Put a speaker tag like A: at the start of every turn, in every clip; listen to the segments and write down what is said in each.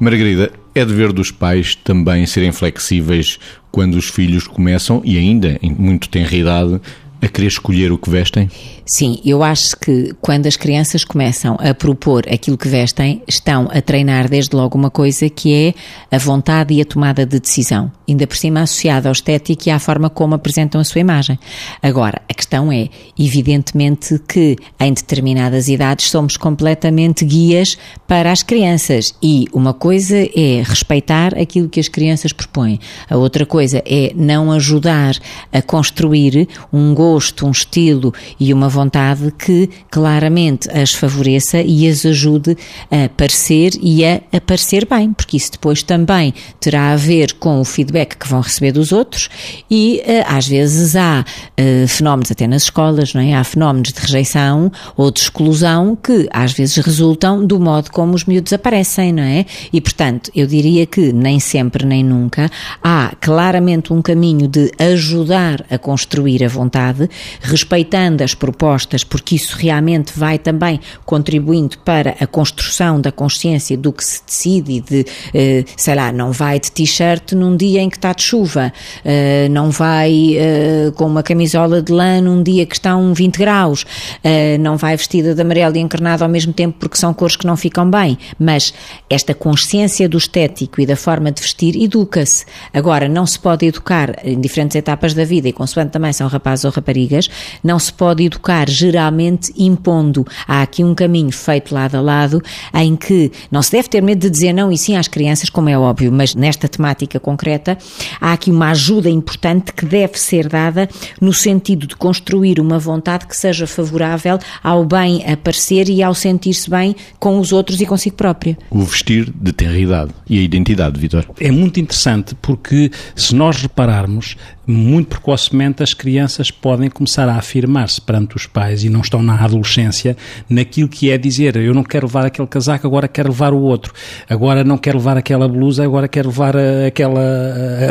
A: Margarida, é dever dos pais também serem flexíveis quando os filhos começam, e ainda em muito tenra idade, a querer escolher o que vestem?
B: Sim, eu acho que quando as crianças começam a propor aquilo que vestem, estão a treinar desde logo uma coisa que é a vontade e a tomada de decisão, ainda por cima associada ao estético e à forma como apresentam a sua imagem. Agora, a questão é, evidentemente, que em determinadas idades somos completamente guias para as crianças e uma coisa é respeitar aquilo que as crianças propõem, a outra coisa é não ajudar a construir um gosto um estilo e uma vontade que claramente as favoreça e as ajude a parecer e a aparecer bem, porque isso depois também terá a ver com o feedback que vão receber dos outros e eh, às vezes há uh, fenómenos até nas escolas, não é? Há fenómenos de rejeição ou de exclusão que às vezes resultam do modo como os miúdos aparecem, não é? E portanto, eu diria que nem sempre nem nunca há claramente um caminho de ajudar a construir a vontade respeitando as propostas, porque isso realmente vai também contribuindo para a construção da consciência do que se decide de, eh, sei lá, não vai de t-shirt num dia em que está de chuva, eh, não vai eh, com uma camisola de lã num dia que estão 20 graus, não vai vestida de amarelo e encarnado ao mesmo tempo porque são cores que não ficam bem, mas esta consciência do estético e da forma de vestir educa-se. Agora, não se pode educar em diferentes etapas da vida e consoante também são rapazes ou raparigas, não se pode educar geralmente impondo. Há aqui um caminho feito lado a lado em que não se deve ter medo de dizer não e sim às crianças, como é óbvio, mas nesta temática concreta há aqui uma ajuda importante que deve ser dada no sentido de construir uma vontade que seja favorável ao bem aparecer e ao sentir-se bem com os outros e consigo própria.
A: O vestir de ter idade e a identidade, Vitor.
C: É muito interessante porque se nós repararmos, muito precocemente as crianças podem começar a afirmar-se perante os pais e não estão na adolescência naquilo que é dizer eu não quero levar aquele casaco, agora quero levar o outro. Agora não quero levar aquela blusa, agora quero levar a, aquela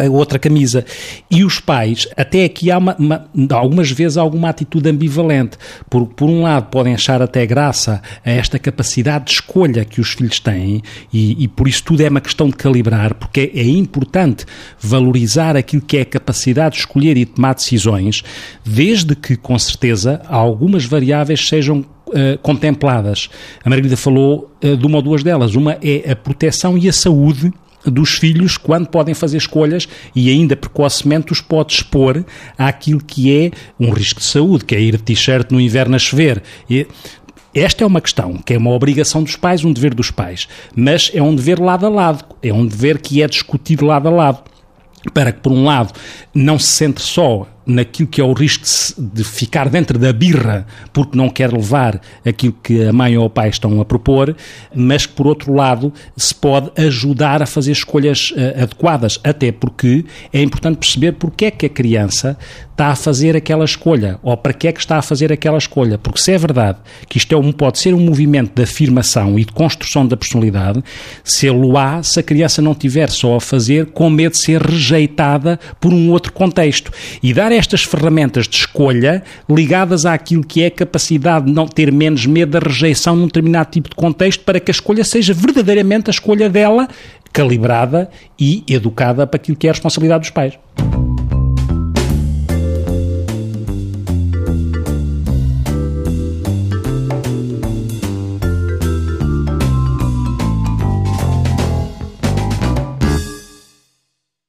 C: a outra camisa. E os pais, até aqui há uma, uma, algumas vezes alguma atitude ambivalente. Por, por um lado podem achar até graça a esta capacidade de escolha que os filhos têm e, e por isso tudo é uma questão de calibrar, porque é, é importante valorizar aquilo que é a capacidade de escolher e tomar decisões, desde que, com certeza, algumas variáveis sejam Uh, contempladas. A Margarida falou uh, de uma ou duas delas. Uma é a proteção e a saúde dos filhos quando podem fazer escolhas e ainda precocemente os pode expor àquilo que é um risco de saúde, que é ir de t-shirt no inverno a chover. E, esta é uma questão, que é uma obrigação dos pais, um dever dos pais, mas é um dever lado a lado, é um dever que é discutido lado a lado para que, por um lado, não se centre só naquilo que é o risco de, ficar dentro da birra porque não quer levar aquilo que a mãe ou o pai estão a propor, mas que, por outro lado, se pode ajudar a fazer escolhas uh, adequadas, até porque é importante perceber porque é que a criança está a fazer aquela escolha, ou para que é que está a fazer aquela escolha, porque se é verdade que isto é um, pode ser um movimento de afirmação e de construção da personalidade, se ele o há, se a criança não tiver só a fazer com medo de ser rejeitada por um outro contexto. E dar estas ferramentas de escolha ligadas àquilo que é a capacidade de não ter menos medo da rejeição num determinado tipo de contexto para que a escolha seja verdadeiramente a escolha dela, calibrada e educada para aquilo que é a responsabilidade dos pais.